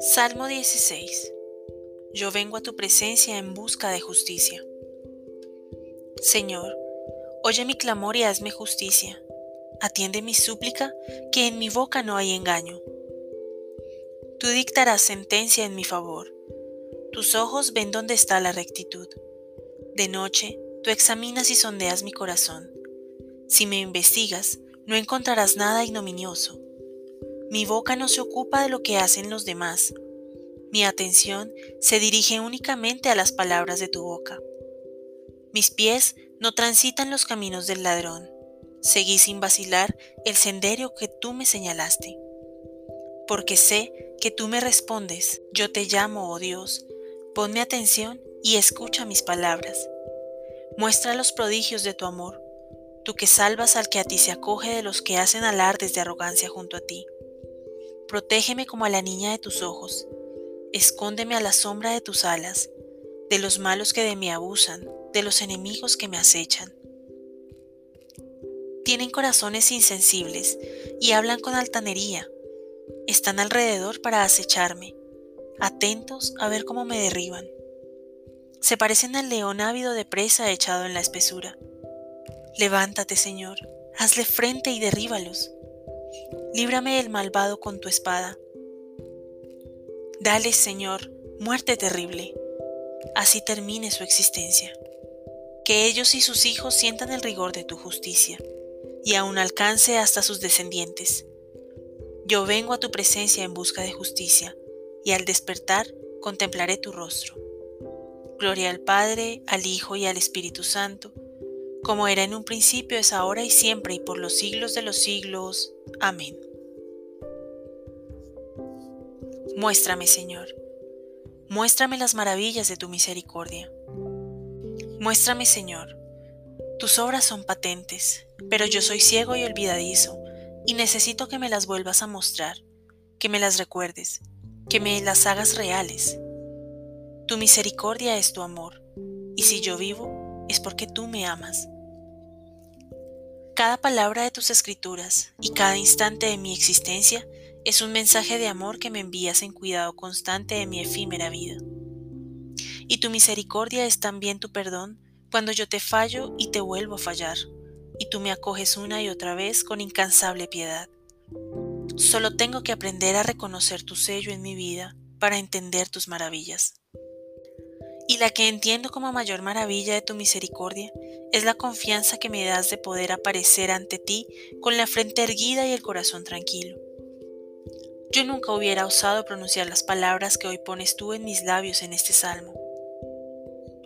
Salmo 16 Yo vengo a tu presencia en busca de justicia. Señor, oye mi clamor y hazme justicia. Atiende mi súplica, que en mi boca no hay engaño. Tú dictarás sentencia en mi favor. Tus ojos ven dónde está la rectitud. De noche, tú examinas y sondeas mi corazón. Si me investigas, no encontrarás nada ignominioso mi boca no se ocupa de lo que hacen los demás. Mi atención se dirige únicamente a las palabras de tu boca. Mis pies no transitan los caminos del ladrón. Seguí sin vacilar el sendero que tú me señalaste. Porque sé que tú me respondes, yo te llamo, oh Dios, ponme atención y escucha mis palabras. Muestra los prodigios de tu amor, tú que salvas al que a ti se acoge de los que hacen alardes de arrogancia junto a ti. Protégeme como a la niña de tus ojos. Escóndeme a la sombra de tus alas, de los malos que de mí abusan, de los enemigos que me acechan. Tienen corazones insensibles y hablan con altanería. Están alrededor para acecharme, atentos a ver cómo me derriban. Se parecen al león ávido de presa echado en la espesura. Levántate, Señor, hazle frente y derríbalos líbrame del malvado con tu espada. Dale, Señor, muerte terrible, así termine su existencia. Que ellos y sus hijos sientan el rigor de tu justicia, y aún alcance hasta sus descendientes. Yo vengo a tu presencia en busca de justicia, y al despertar contemplaré tu rostro. Gloria al Padre, al Hijo y al Espíritu Santo, como era en un principio, es ahora y siempre, y por los siglos de los siglos. Amén. Muéstrame, Señor, muéstrame las maravillas de tu misericordia. Muéstrame, Señor, tus obras son patentes, pero yo soy ciego y olvidadizo, y necesito que me las vuelvas a mostrar, que me las recuerdes, que me las hagas reales. Tu misericordia es tu amor, y si yo vivo, es porque tú me amas. Cada palabra de tus escrituras y cada instante de mi existencia es un mensaje de amor que me envías en cuidado constante de mi efímera vida. Y tu misericordia es también tu perdón cuando yo te fallo y te vuelvo a fallar, y tú me acoges una y otra vez con incansable piedad. Solo tengo que aprender a reconocer tu sello en mi vida para entender tus maravillas. Y la que entiendo como mayor maravilla de tu misericordia es la confianza que me das de poder aparecer ante ti con la frente erguida y el corazón tranquilo. Yo nunca hubiera osado pronunciar las palabras que hoy pones tú en mis labios en este salmo.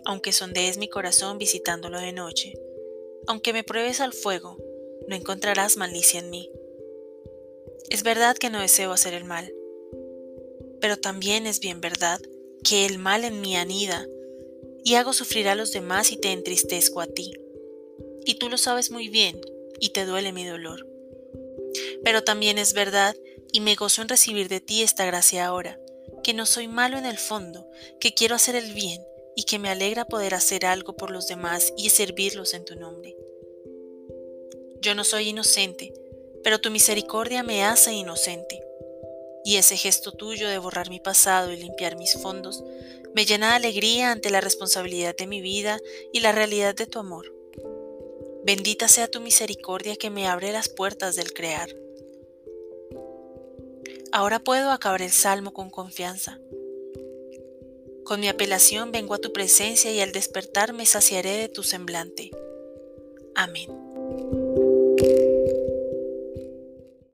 Aunque sondees mi corazón visitándolo de noche, aunque me pruebes al fuego, no encontrarás malicia en mí. Es verdad que no deseo hacer el mal, pero también es bien verdad que el mal en mí anida y hago sufrir a los demás y te entristezco a ti. Y tú lo sabes muy bien y te duele mi dolor. Pero también es verdad y me gozo en recibir de ti esta gracia ahora, que no soy malo en el fondo, que quiero hacer el bien y que me alegra poder hacer algo por los demás y servirlos en tu nombre. Yo no soy inocente, pero tu misericordia me hace inocente. Y ese gesto tuyo de borrar mi pasado y limpiar mis fondos me llena de alegría ante la responsabilidad de mi vida y la realidad de tu amor. Bendita sea tu misericordia que me abre las puertas del crear. Ahora puedo acabar el salmo con confianza. Con mi apelación vengo a tu presencia y al despertar me saciaré de tu semblante. Amén.